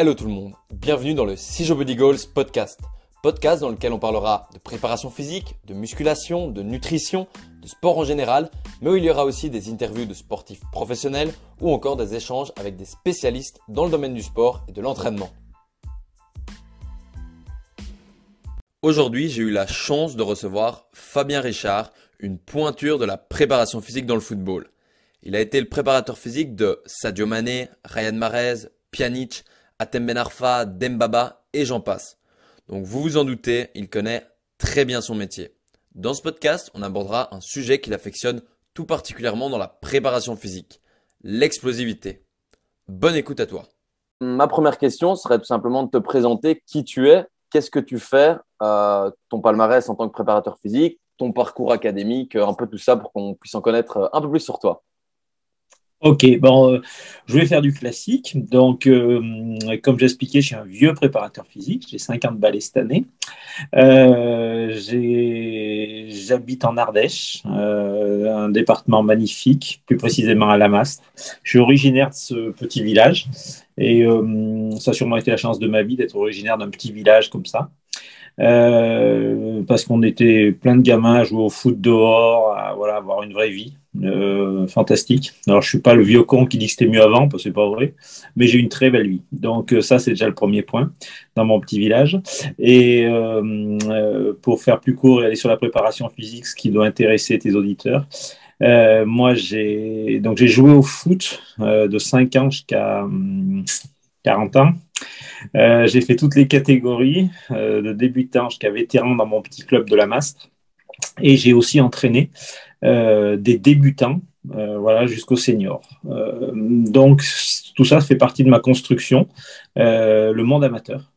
Hello tout le monde, bienvenue dans le Sijo Body Goals podcast. Podcast dans lequel on parlera de préparation physique, de musculation, de nutrition, de sport en général, mais où il y aura aussi des interviews de sportifs professionnels ou encore des échanges avec des spécialistes dans le domaine du sport et de l'entraînement. Aujourd'hui, j'ai eu la chance de recevoir Fabien Richard, une pointure de la préparation physique dans le football. Il a été le préparateur physique de Sadio Mané, Ryan Mahrez, Pjanic, Atem Ben Arfa, Dembaba et j'en passe. Donc vous vous en doutez, il connaît très bien son métier. Dans ce podcast, on abordera un sujet qu'il affectionne tout particulièrement dans la préparation physique, l'explosivité. Bonne écoute à toi. Ma première question serait tout simplement de te présenter qui tu es, qu'est-ce que tu fais, euh, ton palmarès en tant que préparateur physique, ton parcours académique, un peu tout ça pour qu'on puisse en connaître un peu plus sur toi. Ok, bon, euh, je vais faire du classique. Donc, euh, comme j'expliquais, je suis un vieux préparateur physique. J'ai 50 balais cette année. Euh, J'habite en Ardèche, euh, un département magnifique, plus précisément à Lamastre. Je suis originaire de ce petit village et ça a sûrement été la chance de ma vie d'être originaire d'un petit village comme ça. Euh, parce qu'on était plein de gamins à jouer au foot dehors, à voilà, avoir une vraie vie euh, fantastique. Alors, je suis pas le vieux con qui dit que c'était mieux avant, parce que c'est pas vrai, mais j'ai une très belle vie. Donc, euh, ça, c'est déjà le premier point dans mon petit village. Et pour faire plus court et aller sur la préparation physique, ce qui doit intéresser tes auditeurs, moi, j'ai donc j'ai joué au foot de 5 ans jusqu'à 40 hum, ans. Euh, j'ai fait toutes les catégories, euh, de débutant jusqu'à vétéran dans mon petit club de la Mastre. Et j'ai aussi entraîné euh, des débutants voilà, jusqu'au senior. donc, tout ça fait partie de ma construction, le monde amateur.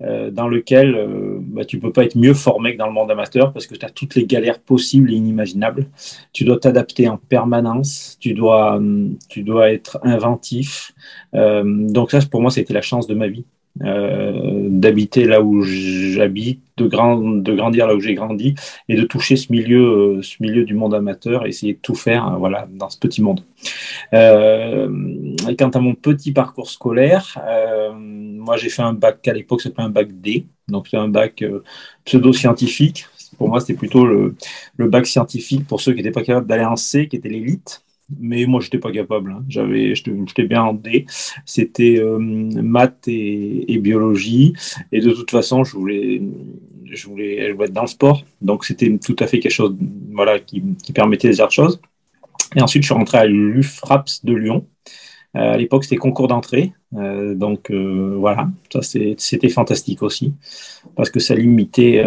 Dans lequel bah, tu ne peux pas être mieux formé que dans le monde amateur parce que tu as toutes les galères possibles et inimaginables. Tu dois t'adapter en permanence, tu dois, tu dois être inventif. donc ça, pour moi, c'était la chance de ma vie. Euh, d'habiter là où j'habite, de, de grandir là où j'ai grandi et de toucher ce milieu, euh, ce milieu du monde amateur, essayer de tout faire voilà, dans ce petit monde. Euh, quant à mon petit parcours scolaire, euh, moi j'ai fait un bac à l'époque, c'était un bac D, donc c'est un bac pseudo-scientifique. Pour moi, c'était plutôt le, bac scientifique pour ceux qui n'étaient pas capables d'aller en C, qui était l'élite mais moi, je n'étais pas capable. Hein. J'avais, j'étais bien en D. C'était euh, maths et, biologie. Et de toute façon, je voulais, je voulais, être dans le sport. Donc, c'était tout à fait quelque chose voilà, qui, qui permettait des autres choses. Et ensuite, je suis rentré à l'UFRAPS de Lyon. Euh, à l'époque, c'était concours d'entrée. Euh, donc euh, voilà, ça c'était fantastique aussi, parce que ça limitait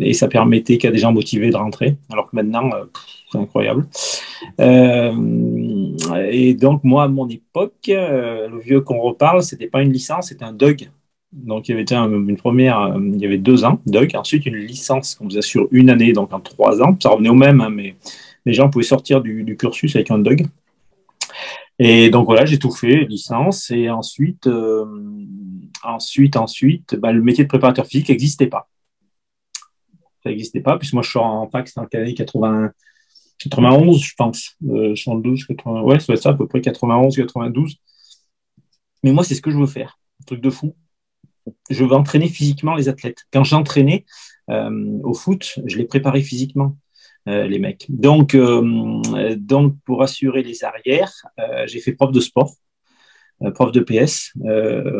et ça permettait a des gens motivés de rentrer, alors que maintenant, c'est incroyable. et donc moi, à mon époque, le vieux qu'on reparle, c'était pas une licence, c'était un DUG. Donc il y avait une première, il y avait deux ans, DUG, ensuite une licence qu'on faisait sur une année, donc en trois ans. Ça revenait au même, hein, mais les gens pouvaient sortir du, du cursus avec un DUG. Et donc voilà, j'ai tout fait, licence, et ensuite, euh, ensuite, ensuite, bah, le métier de préparateur physique n'existait pas. Ça n'existait pas, puisque moi je suis en fac, c'était en l'année 80, 91, je pense, euh, 72, 80, ouais, ça doit être ça, à peu près 91, 92. Mais moi, c'est ce que je veux faire, un truc de fou. Je veux entraîner physiquement les athlètes. Quand j'entraînais euh, au foot, je les préparais physiquement. Euh, les mecs. Donc, euh, donc, pour assurer les arrières, euh, j'ai fait prof de sport, prof de PS,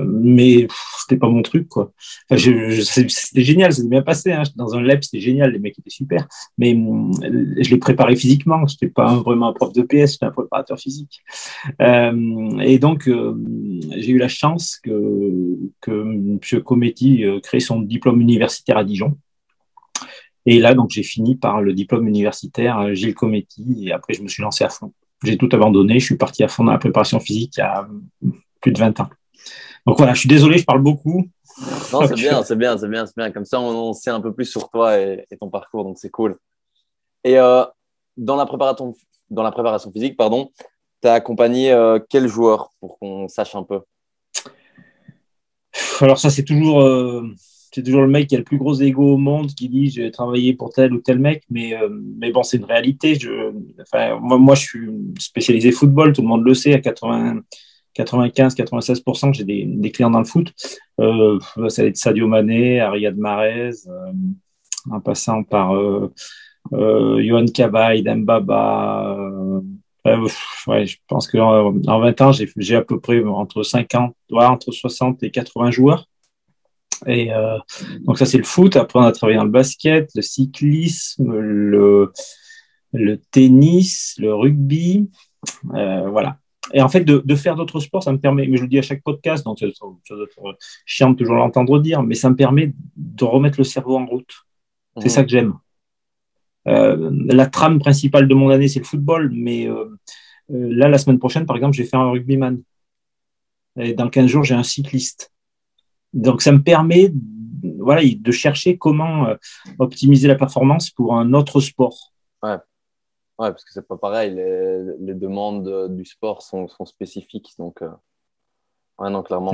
mais c'était pas mon truc, quoi. c'était génial, c'était bien passé. Hein. Dans un lab, c'était génial, les mecs étaient super, mais je les préparais physiquement. J'étais pas vraiment un prof de PS, j'étais un préparateur physique. et donc, j'ai eu la chance que, que M. Cometti crée son diplôme universitaire à Dijon. Et là, donc, j'ai fini par le diplôme universitaire euh, Gilles Cometti et après, je me suis lancé à fond. J'ai tout abandonné. Je suis parti à fond dans la préparation physique il y a plus de 20 ans. Donc voilà, je suis désolé, je parle beaucoup. Non, c'est bien, c'est bien, c'est bien, c'est bien. Comme ça, on, sait un peu plus sur toi et, ton parcours, donc c'est cool. Et euh, dans, la préparation, dans la préparation physique, pardon, tu as accompagné euh, quel joueur pour qu'on sache un peu? Alors ça, c'est toujours c'est toujours le mec qui a le plus gros ego au monde qui dit je vais travailler pour tel ou tel mec, mais, euh, mais bon, c'est une réalité. Moi, je suis spécialisé football, tout le monde le sait, à 80, 95-96% j'ai des, clients dans le foot. Euh, ça va être Sadio Mané, Ariad Mahrez, euh, en passant par euh, euh Johan Cabaye, Dembaba. ouais, je pense qu'en en 20 ans, j'ai à peu près entre 50, entre 60 et 80 joueurs. Et donc ça, c'est le foot. Après, on a travaillé dans le basket, le cyclisme, le, le tennis, le rugby. voilà. Et en fait, de, faire d'autres sports, ça me permet, mais je le dis à chaque podcast, donc ça, doit être chiant de toujours l'entendre dire, mais ça me permet de remettre le cerveau en route. C'est ça que j'aime. Euh, la trame principale de mon année, c'est le football, mais euh, euh, là, la semaine prochaine, par exemple, je vais faire un rugbyman. Et dans 15 jours, j'ai un cycliste. Donc, ça me permet voilà, de chercher comment optimiser la performance pour un autre sport. Ouais. Ouais, parce que c'est pas pareil. Les, demandes du sport sont, sont spécifiques. Donc, euh... ouais, non, clairement.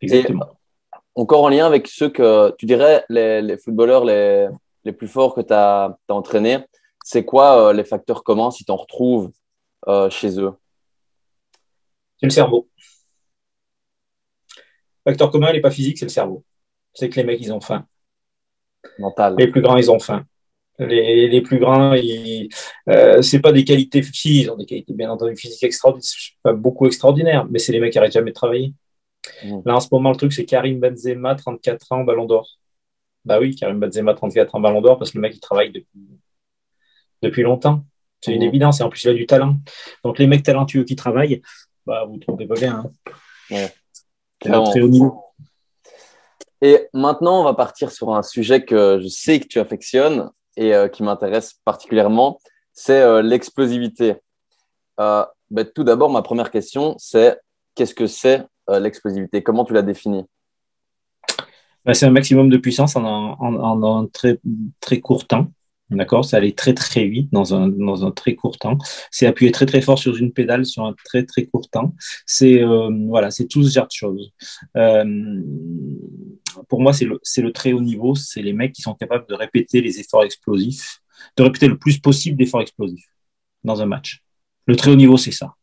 Exactement. encore en lien avec ceux que tu dirais, les, les footballeurs les, les, plus forts que tu as, as entraînés, c'est quoi euh, les facteurs communs si tu en retrouves euh, chez eux? C'est le cerveau. Le facteur commun, il n'est pas physique, c'est le cerveau. C'est que les mecs, ils ont faim. Mental. Les plus grands, ils ont faim. Les, les plus grands, euh, c'est pas des qualités, si, ils ont des qualités bien entendu physiques extraordinaires, pas beaucoup extraordinaires, mais c'est les mecs qui n'arrêtent jamais de travailler. Mmh. Là, en ce moment, le truc, c'est Karim Benzema, 34 ans, ballon d'or. Bah oui, Karim Benzema, 34 ans, ballon d'or, parce que le mec, il travaille depuis, depuis longtemps. C'est une mmh. évidence, et en plus, il a du talent. Donc, les mecs talentueux qui travaillent, bah, vous ne trompez pas bien. Hein. Très haut niveau. Et maintenant, on va partir sur un sujet que je sais que tu affectionnes, et euh, qui m'intéresse particulièrement, c'est euh, l'explosivité. Euh, ben, tout d'abord, ma première question, c'est qu'est-ce que c'est l'explosivité? Comment tu la définis? Ben, C'est un maximum de puissance en, un très, très court temps. D'accord Ça allait très très vite dans un, dans un très court temps. C'est appuyer très très fort sur une pédale sur un très très court temps. C'est voilà, c'est tout ce genre de choses. Euh, pour moi, c'est le, le, très haut niveau. C'est les mecs qui sont capables de répéter les efforts explosifs, de répéter le plus possible d'efforts explosifs dans un match. Le très haut niveau, c'est ça.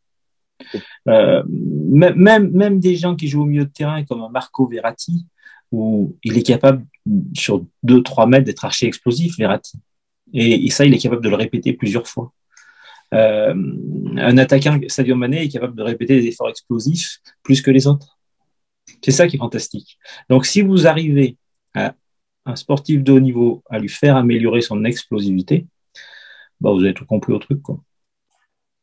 Euh, même, même des gens qui jouent au milieu de terrain comme Marco Verratti, où il est capable sur 2-3 mètres d'être archi explosif, Verratti. Et, ça, il est capable de le répéter plusieurs fois. Euh, un attaquant, Sadio Mané, est capable de répéter des efforts explosifs plus que les autres. C'est ça qui est fantastique. Donc, si vous arrivez à un sportif de haut niveau à lui faire améliorer son explosivité, bah, vous avez tout compris au truc. Quoi.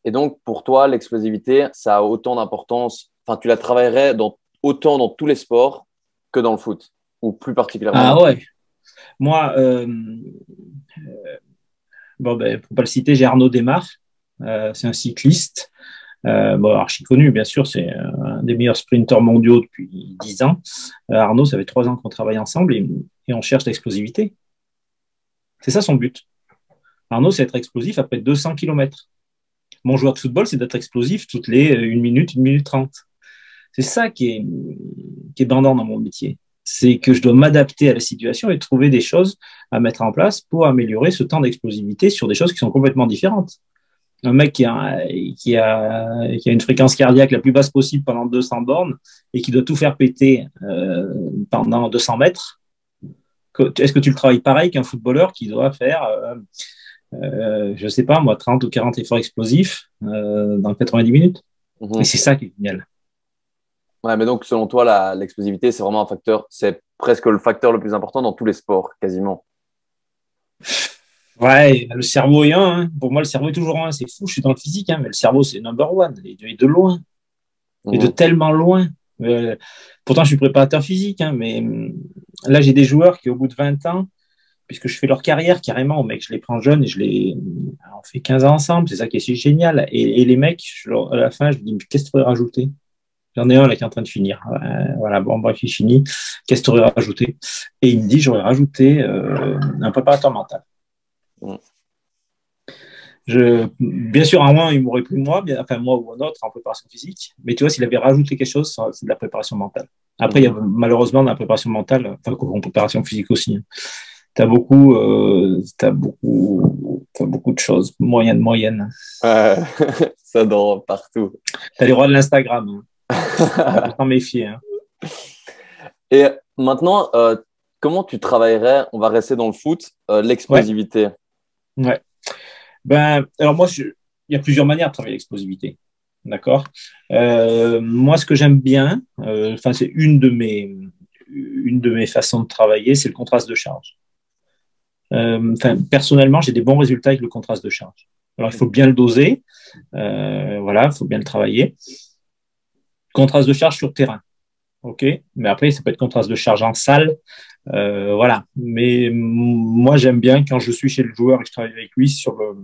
Et donc, pour toi, l'explosivité, ça a autant d'importance, enfin, tu la travaillerais dans, autant dans tous les sports que dans le foot, ou plus particulièrement? Ah ouais. Moi, euh, euh, bon, ben, pour ne pas le citer, j'ai Arnaud Desmar, euh, c'est un cycliste bon, archi connu, bien sûr, c'est un des meilleurs sprinteurs mondiaux depuis 10 ans. Arnaud, ça fait 3 ans qu'on travaille ensemble et, on cherche l'explosivité. C'est ça son but. Arnaud, c'est être explosif après 200 km. Mon joueur de football, c'est d'être explosif toutes les 1 minute, 1 minute 30. C'est ça qui est, qui est bandant dans mon métier. C'est que je dois m'adapter à la situation et trouver des choses à mettre en place pour améliorer ce temps d'explosivité sur des choses qui sont complètement différentes un mec qui a, qui, a, qui a une fréquence cardiaque la plus basse possible pendant 200 bornes et qui doit tout faire péter euh, pendant 200 mètres, est-ce que tu le travailles pareil qu'un footballeur qui doit faire, euh, euh, je ne sais pas moi, 30 ou 40 efforts explosifs dans 90 minutes? Mhm. Et c'est ça qui est génial. Ouais, mais donc selon toi, l'explosivité, c'est vraiment un facteur, c'est presque le facteur le plus important dans tous les sports, quasiment. Ouais, le cerveau est un. Hein. Pour moi, le cerveau est toujours un. C'est fou, je suis dans le physique, hein, mais le cerveau, c'est number one. Et de, de loin. Et de tellement loin. Euh, pourtant, je suis préparateur physique, hein, mais hum, là, j'ai des joueurs qui, au bout de 20 ans, puisque je fais leur carrière carrément, mec, je les prends jeunes et je les. On fait 15 ans ensemble, c'est ça qui est génial. Et, les mecs, à la fin, je dis, qu'est-ce que tu pourrais rajouter? J'en ai un là qui est en train de finir. voilà, bon, bref, il finit. Qu'est-ce que tu aurais rajouté? Et il me dit, j'aurais rajouté euh, un préparateur mental. Je, bien sûr, un moins, il m'aurait pris moi, bien, enfin moi ou un autre en préparation physique. Mais tu vois, s'il avait rajouté quelque chose, c'est de la préparation mentale. Après, il y a malheureusement de la préparation mentale, enfin en préparation physique aussi. Hein. tu as beaucoup, euh, as beaucoup, as beaucoup de choses, moyenne, moyenne. ça dort partout. Tu as les rois de l'Instagram. Hein. T'en méfier. Hein. Et maintenant, euh, comment tu travaillerais, on va rester dans le foot, euh, l'explosivité? Ouais. Ben, alors moi, il y a plusieurs manières de travailler l'explosivité. D'accord? Euh, Moi, ce que j'aime bien, enfin, c'est une de mes une de mes façons de travailler, c'est le contraste de charge. Enfin, personnellement, j'ai des bons résultats avec le contraste de charge. Alors, il faut bien le doser, voilà, il faut bien le travailler. Contraste de charge sur terrain ok. Mais après, ça peut être contraste de charge en salle, euh, voilà. Mais moi, j'aime bien quand je suis chez le joueur et que je travaille avec lui sur le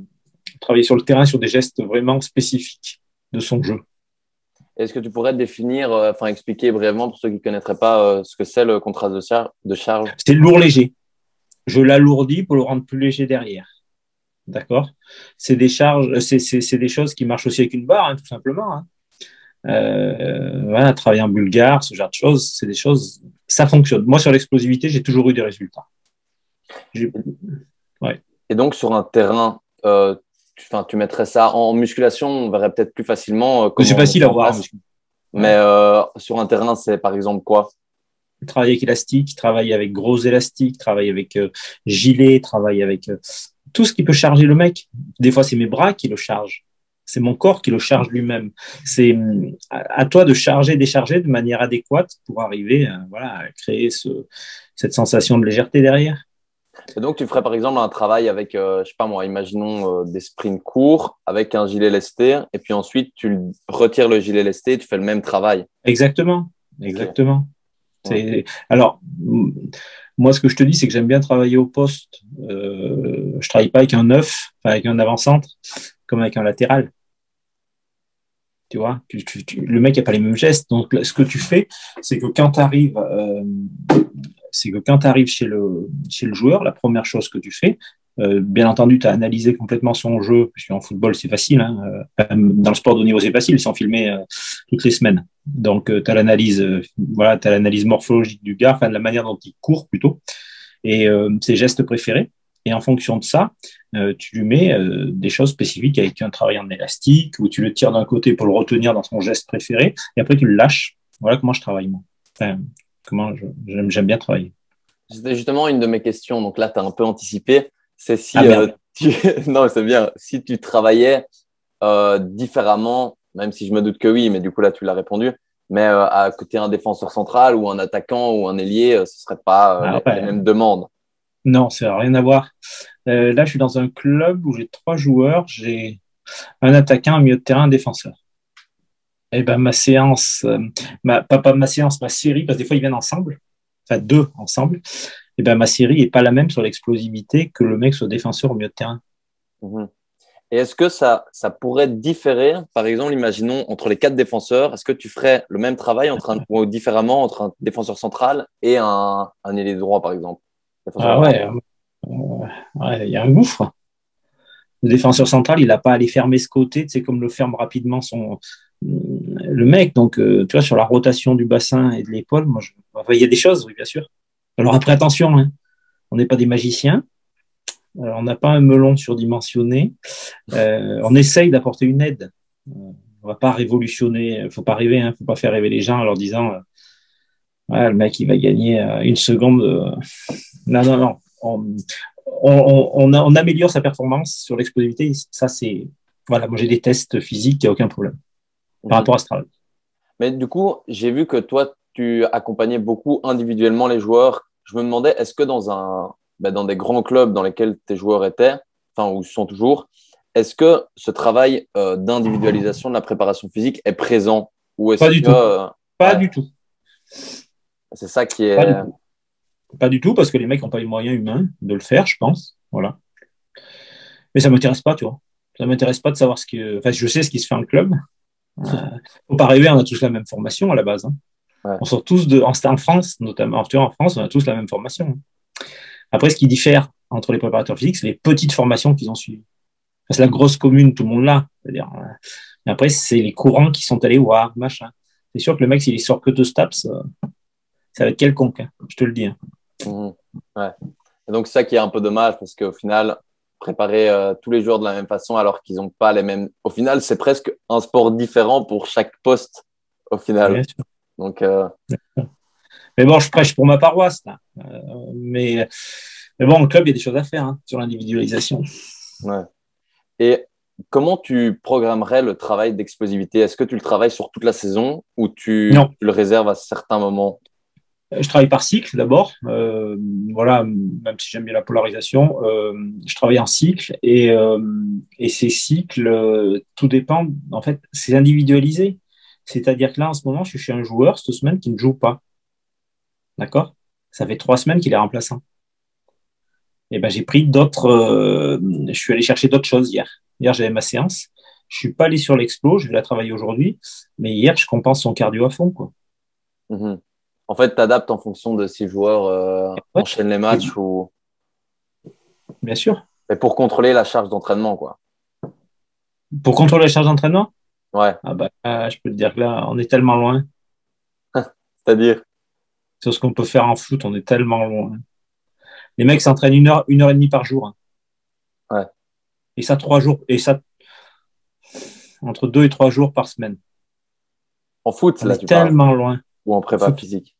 travailler sur le terrain sur des gestes vraiment spécifiques de son jeu. Est-ce que tu pourrais définir, euh, enfin expliquer brièvement pour ceux qui ne connaîtraient pas euh, ce que c'est le contraste de, charge de charge? C'est lourd léger. Je l'alourdis pour le rendre plus léger derrière. D'accord? C'est des charges, c'est des choses qui marchent aussi avec une barre, hein, tout simplement. Hein. Euh, voilà, travailler en bulgare, ce genre de choses, c'est des choses, ça fonctionne. Moi, sur l'explosivité, j'ai toujours eu des résultats. Ouais. Et donc, sur un terrain, euh, tu, tu mettrais ça en musculation, on verrait peut-être plus facilement. Euh, c'est facile à voir. Mais euh, sur un terrain, c'est par exemple quoi? Travailler avec élastique, travailler avec gros élastiques, travailler avec euh, gilet, travailler avec euh, tout ce qui peut charger le mec. Des fois, c'est mes bras qui le chargent. C'est mon corps qui le charge lui-même. C'est hum, à toi de charger, décharger de manière adéquate pour arriver à, voilà, à créer ce, cette sensation de légèreté derrière. Et donc, tu ferais par exemple un travail avec, euh, je sais pas moi, imaginons euh, des sprints courts avec un gilet lesté, et puis ensuite tu retires le gilet lesté, tu fais le même travail. Exactement, exactement. Alors, moi, ce que je te dis, c'est que j'aime bien travailler au poste. Euh, je travaille pas avec un neuf, avec un avant-centre, comme avec un latéral. Tu vois, le mec n'a pas les mêmes gestes. Donc, ce que tu fais, c'est que quand tu arrives, euh, c'est que quand chez le, chez le joueur, la première chose que tu fais, euh, bien entendu, tu as analysé complètement son jeu, parce qu'en football, c'est facile. Hein, euh, dans le sport de haut niveau, c'est facile, ils sont filmés toutes les semaines. Donc, tu as l'analyse voilà, morphologique du gars, enfin, de la manière dont il court plutôt, et ses gestes préférés. Et en fonction de ça, euh, tu lui mets euh, des choses spécifiques avec un travail en élastique, où tu le tires d'un côté pour le retenir dans son geste préféré, et après tu le lâches. Voilà comment je travaille moi. Enfin, comment j'aime bien travailler. C'était justement une de mes questions. Donc là, tu as un peu anticipé. C'est si ah, euh, tu... non, c'est bien. Si tu travaillais différemment, même si je me doute que oui, mais du coup là, tu l'as répondu. Mais à côté un défenseur central ou un attaquant ou un ailier, ce serait pas ah, les mêmes demandes. Non, ça n'a rien à voir. Euh, là, je suis dans un club où j'ai trois joueurs. J'ai un attaquant, un milieu de terrain, un défenseur. Et eh ben ma séance, euh, ma, pas, ma séance, ma série, parce que des fois ils viennent ensemble, enfin deux ensemble. Et eh ben ma série est pas la même sur l'explosivité que le mec soit défenseur au milieu de terrain. Mhm. Et est-ce que ça, ça pourrait différer, par exemple, imaginons entre les quatre défenseurs, est-ce que tu ferais le même travail entre un, ou différemment entre un défenseur central et un, un ailier droit, par exemple? Ah ouais, il y a un gouffre. Le défenseur central, il n'a pas à aller fermer ce côté, c'est comme le ferme rapidement son le mec. Donc, euh, tu vois, sur la rotation du bassin et de l'épaule, moi, je... il y a des choses, oui, bien sûr. Alors après, attention, hein. on n'est pas des magiciens. Euh, on n'a pas un melon surdimensionné. Euh, on essaye d'apporter une aide. On va pas révolutionner. Il faut pas rêver. Il hein. faut pas faire rêver les gens en leur disant le mec, il va gagner une seconde. Non, non, non. On, améliore sa performance sur l'explosivité. Ça, c'est. Voilà, moi j'ai des tests physiques, il n'y a aucun problème par rapport à ce travail. Mais du coup, j'ai vu que toi, tu accompagnais beaucoup individuellement les joueurs. Je me demandais, est-ce que dans, un, ben, dans des grands clubs dans lesquels tes joueurs étaient, enfin, ou sont toujours, est-ce que ce travail euh, d'individualisation de la préparation physique est présent? Ou est Pas du tout. Euh, Pas du tout. C'est ça qui est. Pas du tout, parce que les mecs n'ont pas les moyens humains de le faire, je pense. Voilà. Mais ça ne m'intéresse pas, tu vois. Ça ne m'intéresse pas de savoir ce que. Enfin, je sais ce qui se fait en club. Il euh, faut pas rêver, on a tous la même formation à la base. Hein. On sort tous de. En, France, notamment en France, on a tous la même formation. Après, ce qui diffère entre les préparateurs physiques, c'est les petites formations qu'ils ont suivies. C'est la grosse commune, tout le monde. C'est-à-dire, euh, après, c'est les courants qui sont allés voir, machin. C'est sûr que le mec, s'il sort que de STAPS, euh, ça va être quelconque, hein, je te le dis. Hein. Mhm. Ouais. donc, c'est ça qui est un peu dommage parce qu'au final, préparer euh, tous les joueurs de la même façon alors qu'ils n'ont pas les mêmes. Au final, c'est presque un sport différent pour chaque poste, au final. Donc, euh, Mais bon, je prêche pour ma paroisse. Là. Euh, mais, mais bon, le club, il y a des choses à faire hein, sur l'individualisation. Ouais. Et comment tu programmerais le travail d'explosivité? Est-ce que tu le travailles sur toute la saison ou tu le réserves à certains moments? Je travaille par cycle d'abord. Euh, voilà, même si j'aime bien la polarisation, euh, je travaille en cycle et, euh, et ces cycles, tout dépend. En fait, c'est individualisé. C'est-à-dire que là, en ce moment, je suis chez un joueur cette semaine qui ne joue pas. D'accord? Ça fait trois semaines qu'il est remplaçant. Et ben, j'ai pris d'autres. je suis allé chercher d'autres choses hier. Hier, j'avais ma séance. Je suis pas allé sur l'explo. Je vais la travailler aujourd'hui. Mais hier, je compense son cardio à fond, quoi. Mm-hmm en fait, tu adaptes en fonction de si joueurs euh, enchaînent les matchs ou. Bien sûr. Et pour contrôler la charge d'entraînement, quoi. Pour contrôler la charge d'entraînement? Ouais. Ah bah, je peux te dire que là, on est tellement loin. C'est-à-dire? Sur ce qu'on peut faire en foot, on est tellement loin. Les mecs s'entraînent une heure, une heure et demie par jour. Hein. Ouais. Et ça, trois jours. Et ça, entre deux et trois jours par semaine. En foot, on est tellement loin. Ou en prépa physique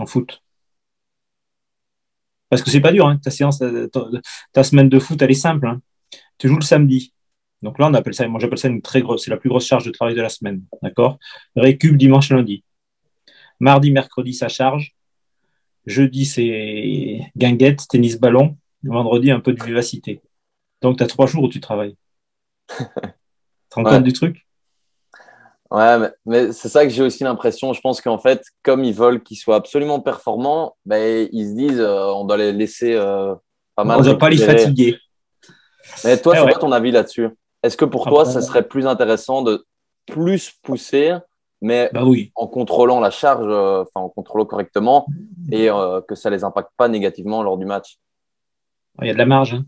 en foot. Parce que c'est pas dur, hein. ta séance, ta, semaine de foot, elle est simple. Hein. Tu joues le samedi. Donc là, on appelle ça, moi j'appelle ça une très grosse, c'est la plus grosse charge de travail de la semaine. D'accord? Récup dimanche, lundi. Mardi, mercredi, ça charge. Jeudi, c'est guinguette, tennis, ballon. Vendredi, un peu de vivacité. Donc, tu as trois jours où tu travailles. tu te rends compte du truc? Ouais, mais, c'est ça que j'ai aussi l'impression. Je pense qu'en fait, comme ils veulent qu'ils soient absolument performants, ben, ils se disent euh, on doit les laisser euh, pas mal. On ne doit pas les fatiguer. Mais toi, c'est quoi ton avis là-dessus? Est-ce que pour toi, ça serait plus intéressant de plus pousser, mais bah oui. en contrôlant la charge, euh, enfin en contrôlant correctement, et que ça ne les impacte pas négativement lors du match? Il y a de la marge. Hein.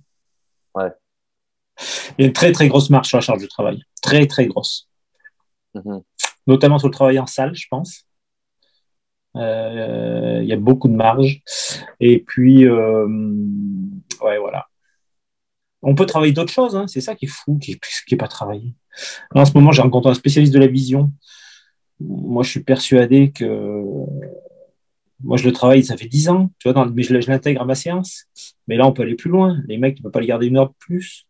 Ouais. Il y a une très très grosse marge sur la charge de travail. Très très grosse. Mhm. Notamment sur le travail en salle, je pense. Euh, il y a beaucoup de marge. Et puis, euh, ouais, voilà. On peut travailler d'autres choses, hein. c'est ça qui est fou, qui n'est pas travaillé. en ce moment, j'ai rencontré un spécialiste de la vision. Moi, je suis persuadé que. Moi, je le travaille, ça fait 10 ans, tu vois, mais je, l'intègre à ma séance. Mais là, on peut aller plus loin. Les mecs, ne peuvent pas les garder une heure de plus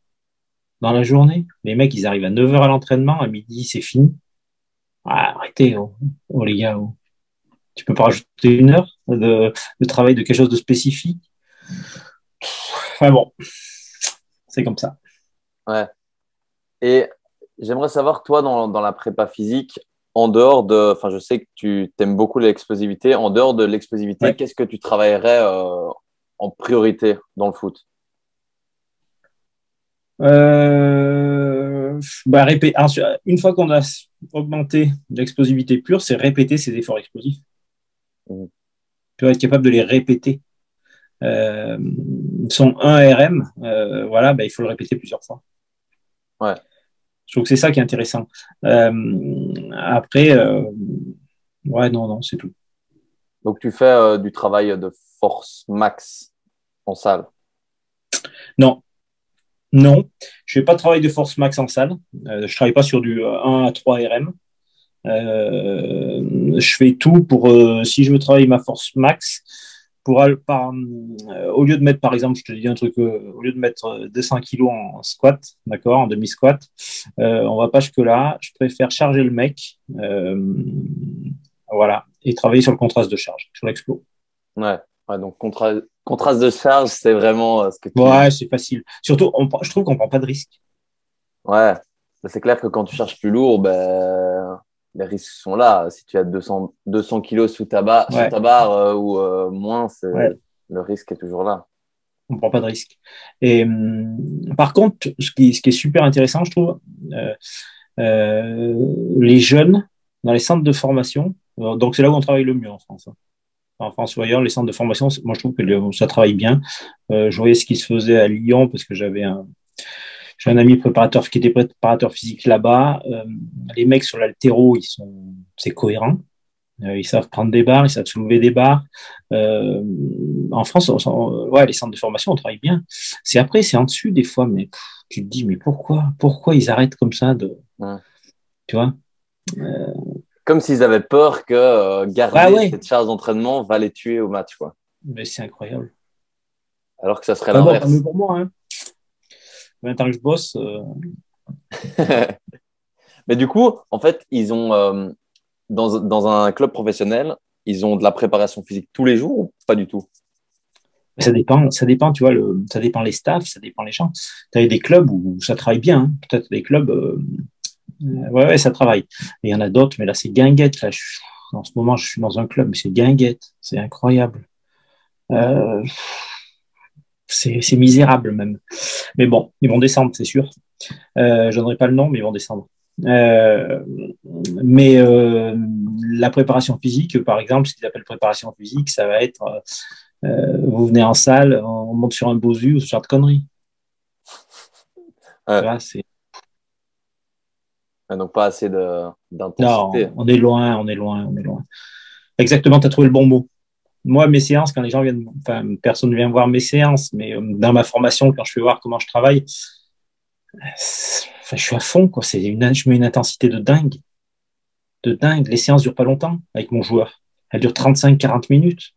dans la journée. Les mecs, ils arrivent à 9 h à l'entraînement, à midi, c'est fini. Ah, arrêtez, oh, oh, les gars. Oh. Tu peux pas rajouter une heure de, travail de quelque chose de spécifique? Enfin bon, c'est comme ça. Ouais. Et j'aimerais savoir, toi, dans, dans, la prépa physique, en dehors de. Enfin, je sais que tu aimes beaucoup l'explosivité. En dehors de l'explosivité, qu'est-ce que tu travaillerais euh, en priorité dans le foot? Euh, bah, Une fois qu'on a augmenter l'explosivité pure, c'est répéter ces efforts explosifs. Mmh. Tu être capable de les répéter. Euh, son 1 RM, euh, voilà, bah, il faut le répéter plusieurs fois. Ouais. Je trouve que c'est ça qui est intéressant. Euh, après, euh, ouais, non, non, c'est tout. Donc tu fais du travail de force max en salle? Non, non, je fais pas de travail de force max en salle. Euh, je travaille pas sur du 1 euh, à 3 RM. Euh, je fais tout pour, euh, si je veux travailler ma force max, pour, par, au lieu de mettre, par exemple, je te dis un truc, au lieu de mettre 200 kg en squat, d'accord, en demi-squat, on va pas jusque-là. Je préfère charger le mec, voilà, et travailler sur le contraste de charge, sur l'explo. Ouais donc contraste de charge, c'est vraiment euh, ce que tu. Ouais, c'est facile. Surtout, je trouve qu'on prend pas de risques. Ouais, c'est clair que quand tu charges plus lourd, ben, les risques sont là. Si tu as 200, 200 kilos sous ta, barre, ta barre euh, ou euh, moins, le risque est toujours là. On prend pas de risque. Et hum, par contre, ce qui, ce qui, est super intéressant, je trouve, les jeunes dans les centres de formation, donc c'est là où on travaille le mieux en France. Hein en France ou ailleurs, les centres de formation, moi je trouve que ça travaille bien. Euh, je voyais ce qui se faisait à Lyon parce que j'avais un, j'ai un ami préparateur qui était préparateur physique là-bas. Euh, les mecs sur l'altéro, ils sont, c'est cohérent. Euh, ils savent prendre des barres, ils savent soulever des barres. en France, ouais, les centres de formation, on travaille bien. C'est après, c'est en dessus des fois, mais tu te dis, mais pourquoi? Pourquoi ils arrêtent comme ça de. Tu vois? Comme s'ils avaient peur que garder cette charge d'entraînement va les tuer au match. Quoi. Mais c'est incroyable. Alors que ça serait l'inverse. Bon, pour moi, hein. 20 ans que je bosse. mais du coup, en fait, ils ont dans, dans, un club professionnel, ils ont de la préparation physique tous les jours ou pas du tout? Ça dépend, ça dépend, tu vois, le, ça dépend les staffs, ça dépend les gens. Tu as des clubs où ça travaille bien, hein. peut-être des clubs, euh, ouais, ouais, ça travaille. Et il y en a d'autres, mais là, c'est guinguette. Là, en ce moment, je suis dans un club, mais c'est guinguette, c'est incroyable. Euh, c'est misérable même. Mais bon, ils vont descendre, c'est sûr. Euh, je donnerai pas le nom, mais ils vont descendre. Euh, mais euh, la préparation physique, par exemple, ce qu'ils appellent préparation physique, ça va être euh, vous venez en salle, on monte sur un bosu ou ce genre de conneries. c'est... donc pas assez d'intensité. Non, on est loin, on est loin, on est loin. Exactement, tu as trouvé le bon mot. Moi, mes séances, quand les gens viennent, enfin, personne ne vient voir mes séances, mais dans ma formation, quand je fais voir comment je travaille, je suis à fond, quoi. C'est une, je mets une intensité de dingue. De dingue. Les séances durent pas longtemps avec mon joueur. Elles durent 35-40 minutes.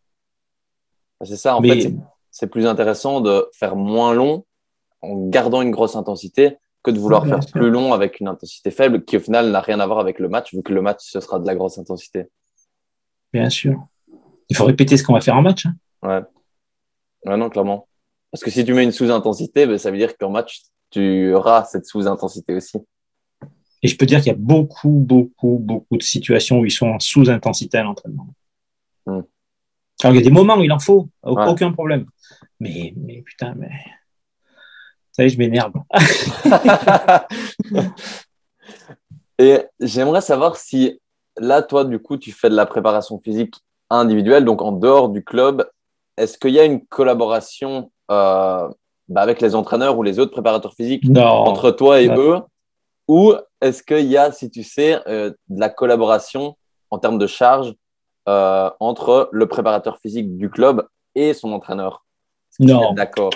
C'est ça, en fait, c'est plus intéressant de faire moins long en gardant une grosse intensité que de vouloir faire plus long avec une intensité faible qui au final n'a rien à voir avec le match, vu que le match, ce sera de la grosse intensité. Bien sûr. Il faut répéter ce qu'on va faire en match. Hein. Ouais. Ouais, non, clairement. Parce que si tu mets une sous-intensité, ben, ça veut dire qu'en match, tu auras cette sous-intensité aussi. Et je peux dire qu'il y a beaucoup, beaucoup, beaucoup de situations où ils sont en sous-intensité à l'entraînement. Hmm. Alors, il y a des moments où il en faut, aucun problème. Mais, mais putain, mais. Ça y est, je m'énerve. Et j'aimerais savoir si là, toi, du coup, tu fais de la préparation physique individuelle, donc en dehors du club. Est-ce qu'il y a une collaboration euh, bah, avec les entraîneurs ou les autres préparateurs physiques entre toi et eux? Ou est-ce qu'il y a, si tu sais, euh, de la collaboration en termes de charge euh, entre le préparateur physique du club et son entraîneur? Non. D'accord?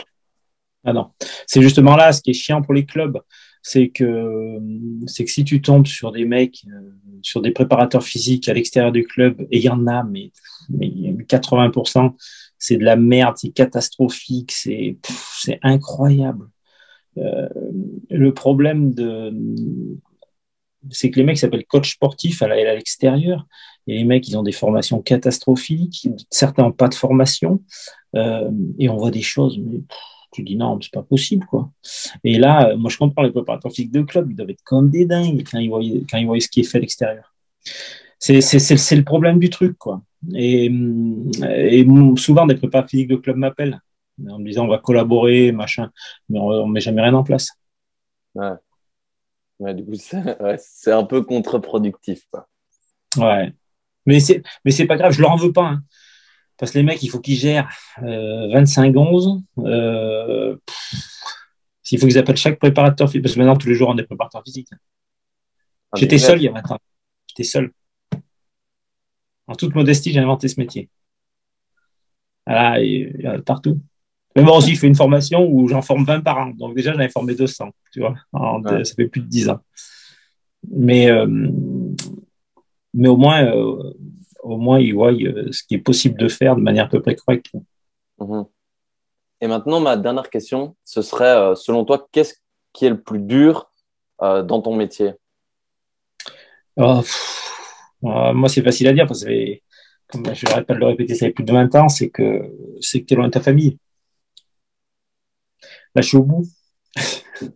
Ah non. C'est justement là ce qui est chiant pour les clubs. C'est que, c'est que si tu tombes sur des mecs, euh, sur des préparateurs physiques à l'extérieur du club, et il y en a, mais, mais 80%, c'est de la merde, c'est catastrophique, c'est incroyable. Euh, le problème de c'est que les mecs s'appellent coach sportif à l'extérieur et les mecs ils ont des formations catastrophiques certains n'ont pas de formation euh, et on voit des choses mais tu dis non c'est pas possible quoi et là moi je comprends les préparateurs physiques de club ils doivent être comme des dingues quand ils voient quand ils voient ce qui est fait à l'extérieur c'est le problème du truc quoi et, souvent, des prépas physiques de club m'appellent en me disant on va collaborer, machin, mais on ne met jamais rien en place. Ouais. du coup, c'est un peu contre-productif. Ouais. Mais c'est mais c'est pas grave, je leur en veux pas. Hein. Parce que les mecs, il faut qu'ils gèrent 25-11. Euh, euh, il faut qu'ils appellent chaque préparateur physique. Parce que maintenant, tous les jours, on est préparateur physique. Ah, J'étais seul il y a 20 ans. J'étais seul. En toute modestie, j'ai inventé ce métier. Voilà, il y a partout. Mais bon, aussi, je fais une formation où j'en forme 20 par an. Donc déjà, j'en ai formé 200, tu vois. Ça fait plus de 10 ans. Mais, euh, mais au moins, euh, au moins, ils voient euh, ce qui est possible de faire de manière à peu près correcte. Mhm. Et maintenant, ma dernière question, ce serait, selon toi, qu'est-ce qui est le plus dur dans ton métier? Oh, euh, moi, c'est facile à dire parce que, comme je de le répéter, ça fait plus de 20 ans, c'est que c'est que tu es loin de ta famille. Là, je suis au bout.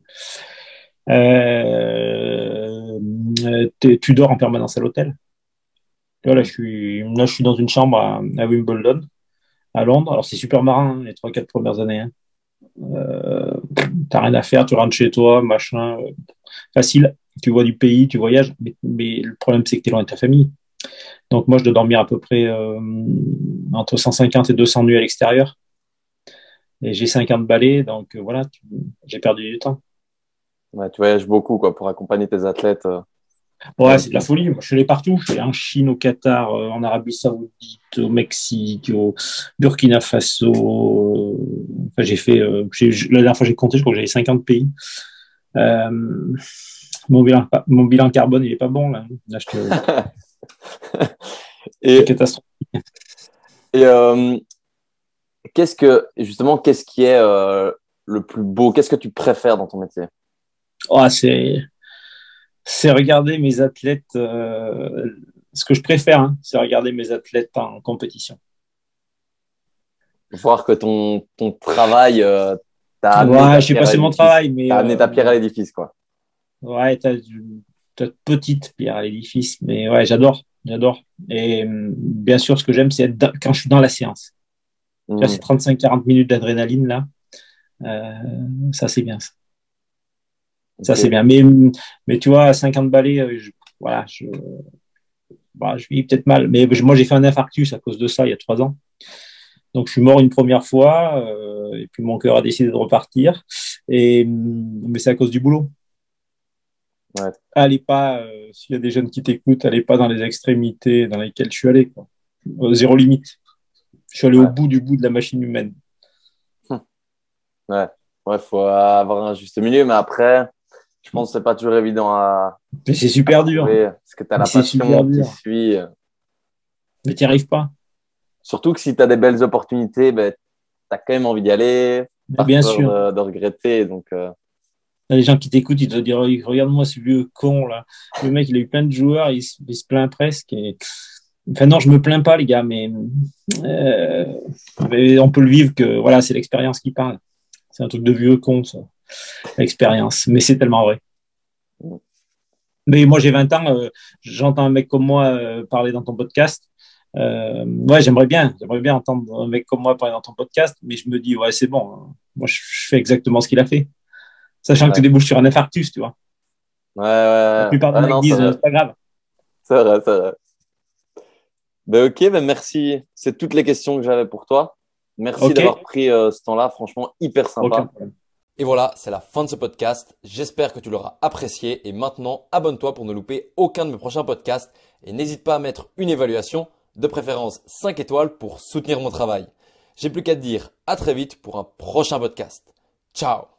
Euh, tu dors en permanence à l'hôtel. Là, je suis, là, je suis dans une chambre à, Wimbledon, à Londres. Alors, c'est super marrant, hein, les 3-4 premières années. Hein. Euh, t'as rien à faire, tu rentres chez toi, machin. facile tu vois du pays, tu voyages, mais, le problème, c'est que tu es loin de ta famille. Donc, moi, je dois dormir à peu près euh, entre 150 et 200 nuits à l'extérieur. Et j'ai 50 balais, donc euh, voilà, j'ai perdu du temps. tu voyages beaucoup quoi, pour accompagner tes athlètes. Ouais, c'est de la folie. Moi, je suis allé partout. Je suis allé en Chine, au Qatar, euh, en Arabie Saoudite, au Mexique, au Burkina Faso. euh, Enfin, j'ai fait. euh, la dernière fois, j'ai compté, je crois que j'avais 50 pays. Euh, mon, bilan, mon bilan carbone, il est pas bon, là. Là, je te. Et, catastrophe. et euh, qu'est-ce que, justement, qu'est-ce qui est euh, le plus beau? Qu'est-ce que tu préfères dans ton métier? Oh, c'est. C'est regarder mes athlètes. euh, ce que je préfère, hein, c'est regarder mes athlètes en compétition. Voir que ton, ton travail euh, t'a amené Ouais, ta je sais pierre pas à c'est mon travail, mais. T'as amené ta euh, pierre à l'édifice, quoi. Ouais, t'as t'as de petites pierres à l'édifice, mais ouais, j'adore, j'adore. Et hum, bien sûr, ce que j'aime, c'est être quand je suis dans la séance. Tu vois, Mm. ces 35-40 minutes d'adrénaline, là, euh, ça, c'est bien. Ça, Ça, c'est bien. Mais, mais tu vois, à 50 balais, euh, je, voilà, je, bah, je vis peut-être mal. Mais moi, j'ai fait un infarctus à cause de ça il y a trois ans. Donc, je suis mort une première fois, euh, et puis mon cœur a décidé de repartir. Et, hum, mais c'est à cause du boulot. Ouais. Allez pas, euh, s'il y a des jeunes qui t'écoutent, allez pas dans les extrémités dans lesquelles je suis allé. Quoi. Euh, Zéro limite. Je suis allé Ouais. au bout du bout de la machine humaine. Ouais, faut avoir un juste milieu, mais après, je pense que c'est pas toujours évident à Mais c'est super dur. trouver, parce que tu as la Mais passion qui suit. Mais tu n'y arrives pas. Surtout que si tu as des belles opportunités, ben, tu as quand même envie d'y aller, bien peur sûr. De, de regretter. Donc, euh, les gens qui t'écoutent, ils te disent Regarde-moi ce vieux con là. Le mec, il a eu plein de joueurs, il, se- il se plaint presque. Et... Enfin, non, je me plains pas, les gars, mais, euh, mais on peut le vivre que voilà, c'est l'expérience qui parle. C'est un truc de vieux con, ça. L'expérience. Mais c'est tellement vrai. Mais moi, j'ai 20 ans, euh, j'entends un mec comme moi euh, parler dans ton podcast. Euh, ouais, j'aimerais bien, j'aimerais bien entendre un mec comme moi parler dans ton podcast, mais je me dis, ouais, c'est bon. hein. Moi, je, fais exactement ce qu'il a fait. Sachant que tu débouches sur un infarctus, tu vois. ouais, ouais. La plupart des Ouais, mecs disent, c'est pas grave. C'est vrai, c'est vrai. Ben, ok, ben merci. C'est toutes les questions que j'avais pour toi. Merci d'avoir pris euh, ce temps-là, franchement, hyper sympa. Et voilà, c'est la fin de ce podcast. J'espère que tu l'auras apprécié. Et maintenant, abonne-toi pour ne louper aucun de mes prochains podcasts. Et n'hésite pas à mettre une évaluation, de préférence 5 étoiles, pour soutenir mon travail. J'ai plus qu'à te dire à très vite pour un prochain podcast. Ciao